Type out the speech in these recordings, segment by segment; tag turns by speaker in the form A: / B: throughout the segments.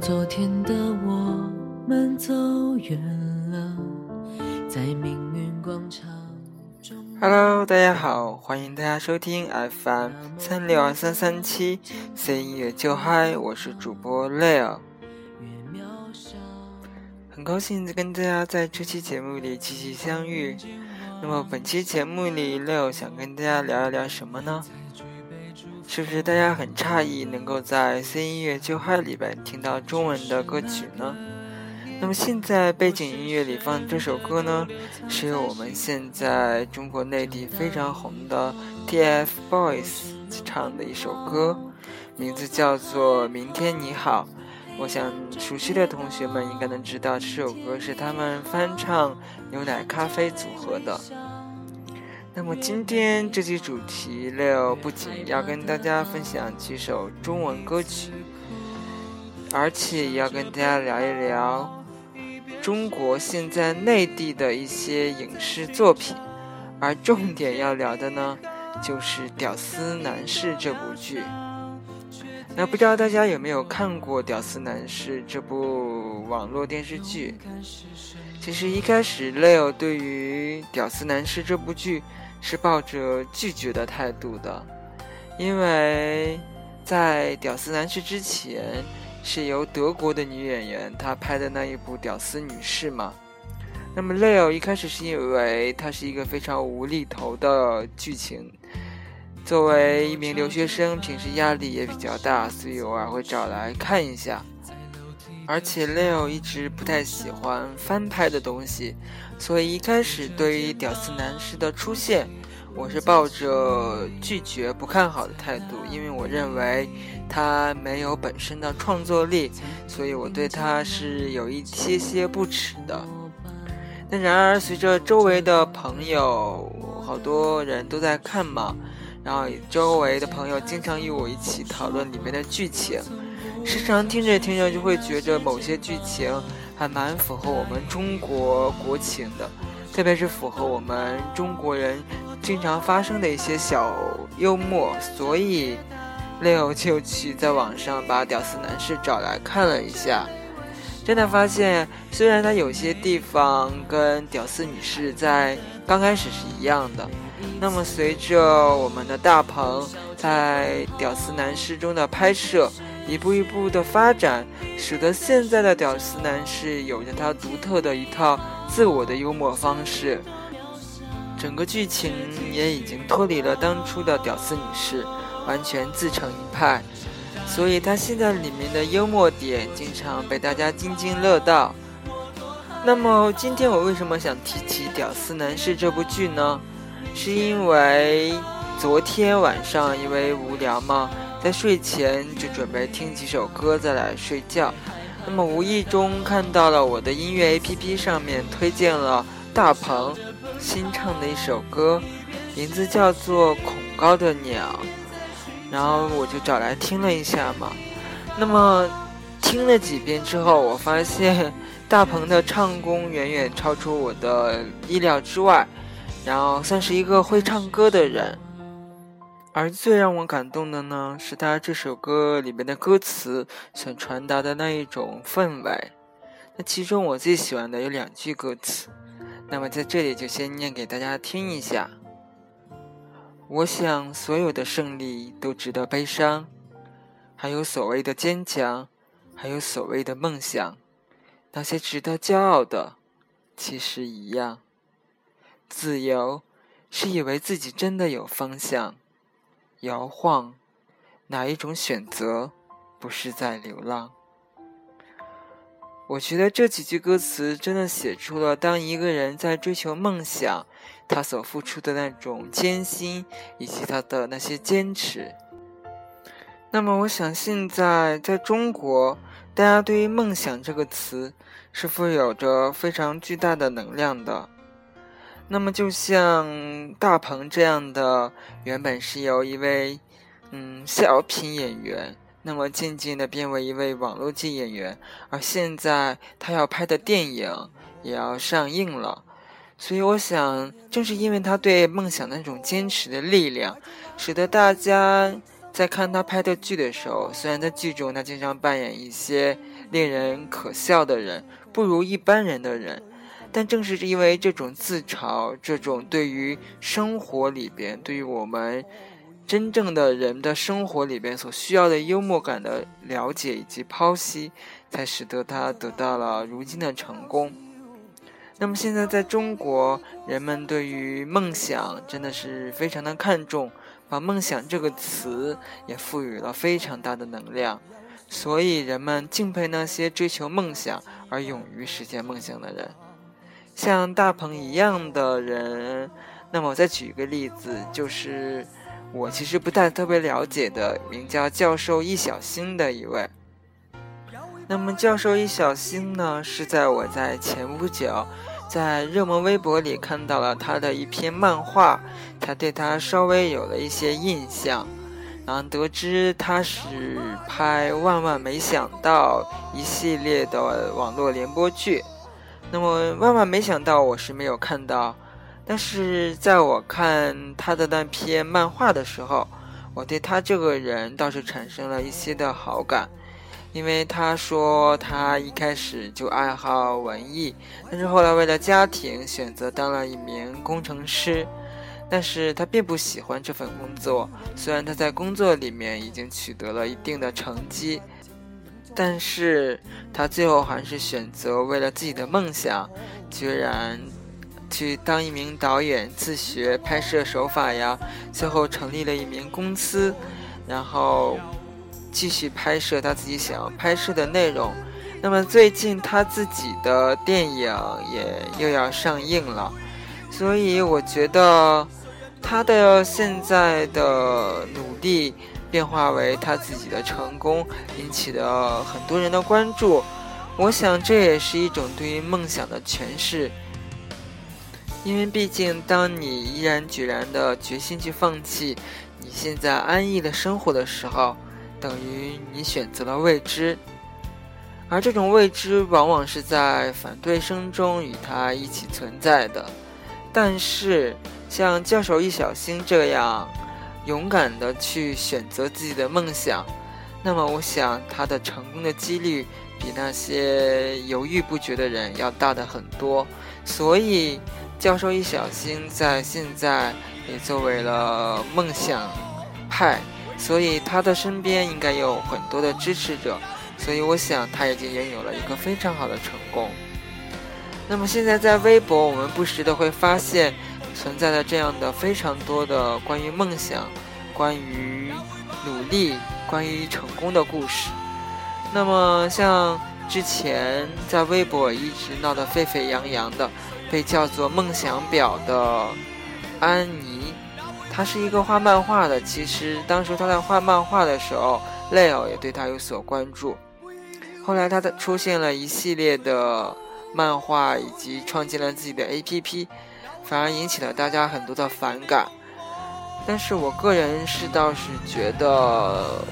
A: 昨天的我们走远了，在命运广场中。Hello，
B: 大家好，欢迎大家收听 FM 三六二三三七 C 音乐就嗨，我是主播 Leo。很高兴跟大家在这期节目里继续相遇。那么本期节目里，Leo 想跟大家聊一聊什么呢？是不是大家很诧异能够在 C 音乐就嗨里边听到中文的歌曲呢？那么现在背景音乐里放这首歌呢，是由我们现在中国内地非常红的 TFBOYS 唱的一首歌，名字叫做《明天你好》。我想熟悉的同学们应该能知道，这首歌是他们翻唱牛奶咖啡组合的。那么今天这期主题，Leo 不仅要跟大家分享几首中文歌曲，而且也要跟大家聊一聊中国现在内地的一些影视作品，而重点要聊的呢，就是《屌丝男士》这部剧。那不知道大家有没有看过《屌丝男士》这部网络电视剧？其实一开始，Leo 对于《屌丝男士》这部剧。是抱着拒绝的态度的，因为在《屌丝男士》之前，是由德国的女演员她拍的那一部《屌丝女士》嘛。那么 Leo 一开始是因为它是一个非常无厘头的剧情，作为一名留学生，平时压力也比较大，所以偶尔会找来看一下。而且 Leo 一直不太喜欢翻拍的东西，所以一开始对于屌丝男士的出现，我是抱着拒绝、不看好的态度，因为我认为他没有本身的创作力，所以我对他是有一些些不耻的。但然而，随着周围的朋友，好多人都在看嘛，然后周围的朋友经常与我一起讨论里面的剧情。时常听着听着就会觉着某些剧情还蛮符合我们中国国情的，特别是符合我们中国人经常发生的一些小幽默，所以 Leo 就去在网上把《屌丝男士》找来看了一下，真的发现虽然他有些地方跟《屌丝女士》在刚开始是一样的，那么随着我们的大鹏在《屌丝男士》中的拍摄。一步一步的发展，使得现在的屌丝男士有着他独特的一套自我的幽默方式。整个剧情也已经脱离了当初的屌丝女士，完全自成一派。所以他现在里面的幽默点经常被大家津津乐道。那么今天我为什么想提起《屌丝男士》这部剧呢？是因为昨天晚上因为无聊嘛。在睡前就准备听几首歌再来睡觉，那么无意中看到了我的音乐 APP 上面推荐了大鹏新唱的一首歌，名字叫做《恐高的鸟》，然后我就找来听了一下嘛。那么听了几遍之后，我发现大鹏的唱功远远超出我的意料之外，然后算是一个会唱歌的人。而最让我感动的呢，是他这首歌里面的歌词想传达的那一种氛围。那其中我最喜欢的有两句歌词，那么在这里就先念给大家听一下。我想所有的胜利都值得悲伤，还有所谓的坚强，还有所谓的梦想，那些值得骄傲的，其实一样。自由是以为自己真的有方向。摇晃，哪一种选择不是在流浪？我觉得这几句歌词真的写出了当一个人在追求梦想，他所付出的那种艰辛，以及他的那些坚持。那么，我想现在在中国，大家对于“梦想”这个词，是否有着非常巨大的能量的？那么，就像大鹏这样的，原本是由一位嗯小品演员，那么渐渐的变为一位网络剧演员，而现在他要拍的电影也要上映了，所以我想，正是因为他对梦想那种坚持的力量，使得大家在看他拍的剧的时候，虽然在剧中他经常扮演一些令人可笑的人，不如一般人的人，但正是因为这种自嘲，这种对于生活里边，对于我们真正的人的生活里边所需要的幽默感的了解以及剖析，才使得他得到了如今的成功。那么现在在中国，人们对于梦想真的是非常的看重，把梦想这个词也赋予了非常大的能量，所以人们敬佩那些追求梦想而勇于实现梦想的人，像大鹏一样的人。那么我再举一个例子，就是我其实不太特别了解的，名叫教授易小星的一位。那么教授易小星呢，是在我在前不久。在热门微博里看到了他的一篇漫画，才对他稍微有了一些印象，然后得知他是拍《万万没想到》一系列的网络联播剧。那么万万没想到我是没有看到，但是在我看他的那篇漫画的时候，我对他这个人倒是产生了一些的好感。因为他说他一开始就爱好文艺，但是后来为了家庭选择当了一名工程师，但是他并不喜欢这份工作。虽然他在工作里面已经取得了一定的成绩，但是他最后还是选择为了自己的梦想，居然去当一名导演，自学拍摄手法呀，最后成立了一名公司，然后。继续拍摄他自己想要拍摄的内容。那么最近他自己的电影也又要上映了，所以我觉得他的现在的努力变化为他自己的成功，引起了很多人的关注。我想这也是一种对于梦想的诠释，因为毕竟当你毅然决然的决心去放弃你现在安逸的生活的时候。等于你选择了未知，而这种未知往往是在反对声中与他一起存在的。但是，像教授易小星这样勇敢的去选择自己的梦想，那么我想他的成功的几率比那些犹豫不决的人要大的很多。所以，教授一小心在现在也作为了梦想派。所以他的身边应该有很多的支持者，所以我想他已经拥有了一个非常好的成功。那么现在在微博，我们不时的会发现存在的这样的非常多的关于梦想、关于努力、关于成功的故事。那么像之前在微博一直闹得沸沸扬扬的，被叫做“梦想表”的安妮。他是一个画漫画的，其实当时他在画漫画的时候，Leo 也对他有所关注。后来他的出现了一系列的漫画，以及创建了自己的 APP，反而引起了大家很多的反感。但是我个人是倒是觉得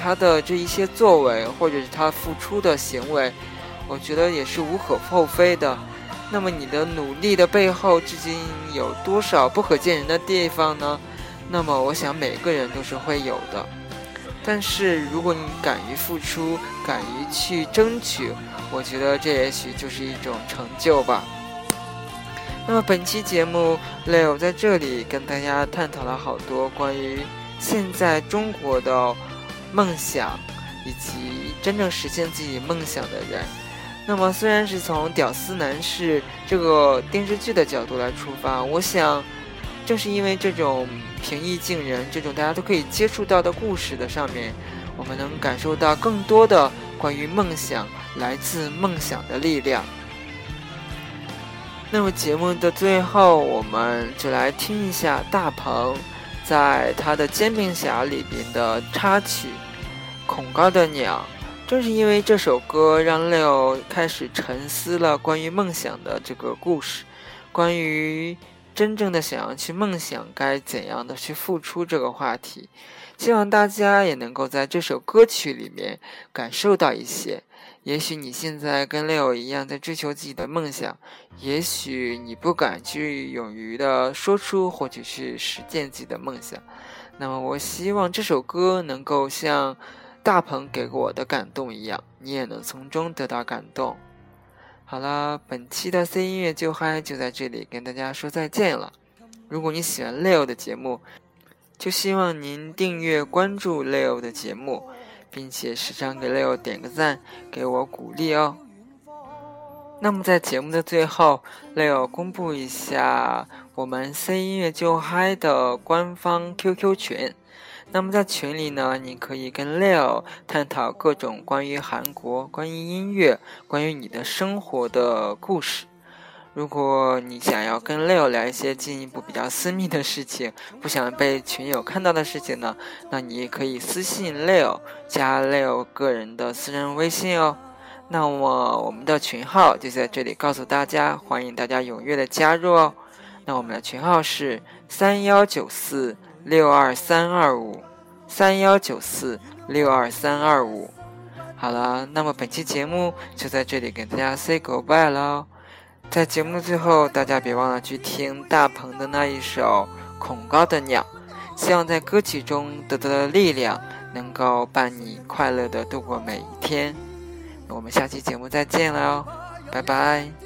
B: 他的这一些作为，或者是他付出的行为，我觉得也是无可厚非的。那么你的努力的背后，至今有多少不可见人的地方呢？那么我想每个人都是会有的。但是如果你敢于付出，敢于去争取，我觉得这也许就是一种成就吧。那么本期节目，Leo 在这里跟大家探讨了好多关于现在中国的梦想，以及真正实现自己梦想的人。那么，虽然是从《屌丝男士》这个电视剧的角度来出发，我想，正是因为这种平易近人、这种大家都可以接触到的故事的上面，我们能感受到更多的关于梦想来自梦想的力量。那么，节目的最后，我们就来听一下大鹏在他的《煎饼侠》里边的插曲《恐高的鸟》。正是因为这首歌，让 Leo 开始沉思了关于梦想的这个故事，关于真正的想要去梦想该怎样的去付出这个话题。希望大家也能够在这首歌曲里面感受到一些。也许你现在跟 Leo 一样在追求自己的梦想，也许你不敢去勇于的说出或者去实践自己的梦想。那么我希望这首歌能够像大鹏给我的感动一样，你也能从中得到感动。好了，本期的 C 音乐就嗨就在这里跟大家说再见了。如果你喜欢 Leo 的节目，就希望您订阅关注 Leo 的节目，并且时常给 Leo 点个赞，给我鼓励哦。那么在节目的最后，Leo 公布一下我们 C 音乐就嗨的官方 QQ 群。那么在群里呢，你可以跟 Leo 探讨各种关于韩国、关于音乐、关于你的生活的故事。如果你想要跟 Leo 聊一些进一步比较私密的事情，不想被群友看到的事情呢，那你也可以私信 Leo，加 Leo 个人的私人微信哦。那么我们的群号就在这里告诉大家，欢迎大家踊跃的加入哦。那我们的群号是三幺九四。六二三二五，三幺九四六二三二五。好了，那么本期节目就在这里跟大家 say goodbye 喽。在节目的最后，大家别忘了去听大鹏的那一首《恐高的鸟》，希望在歌曲中得到的力量能够伴你快乐的度过每一天。我们下期节目再见了哦，拜拜。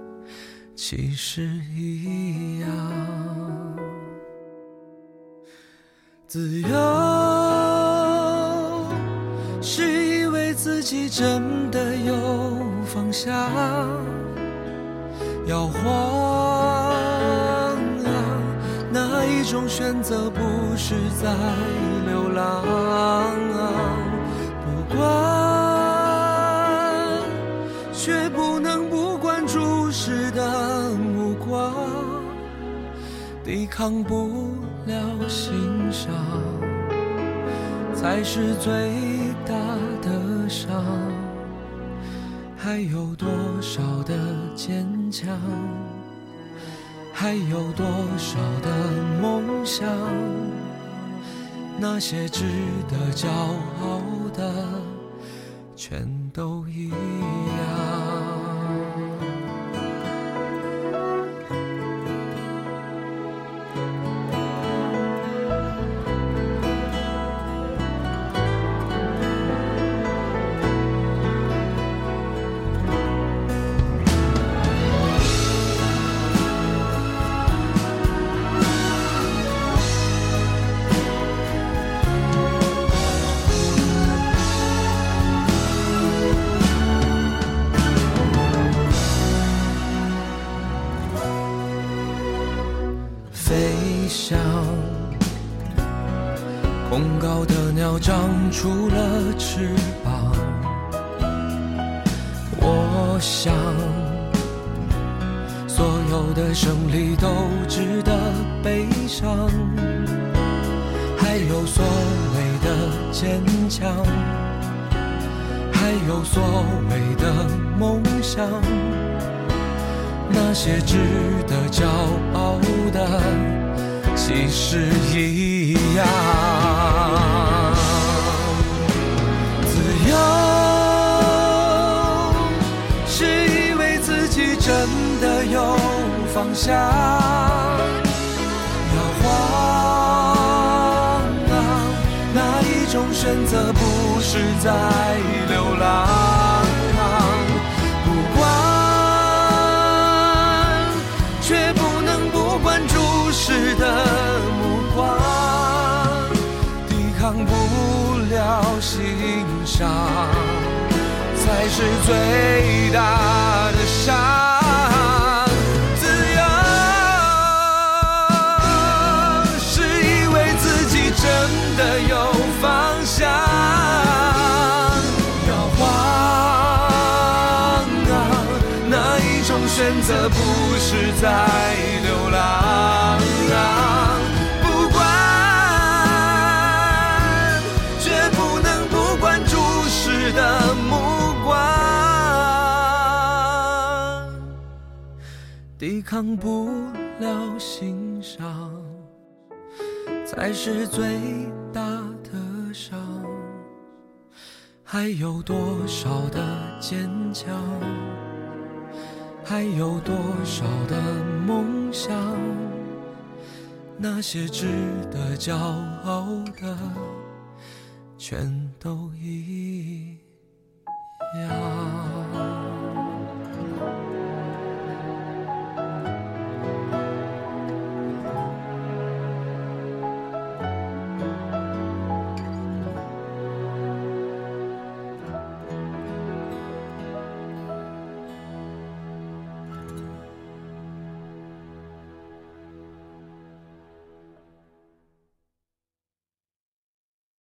A: 其实一样，自由是以为自己真的有方向，摇晃啊，哪一种选择不是在流浪？不管。却不抵抗不了欣赏，才是最大的伤。还有多少的坚强？还有多少的梦想？那些值得骄傲的，全都一样。空高的鸟长出了翅膀，我想，所有的胜利都值得悲伤，还有所谓的坚强，还有所谓的梦想，那些值得向，摇晃啊，哪一种选择不是在流浪？不管，却不能不管注视的目光。抵抗不了了心伤，才是最大的伤。在流浪。不管，绝不能不管注视的目光，抵抗不了心伤，才是最大的伤。还有多少的坚强？还有多少的梦想？那些值得骄傲的，全都一样。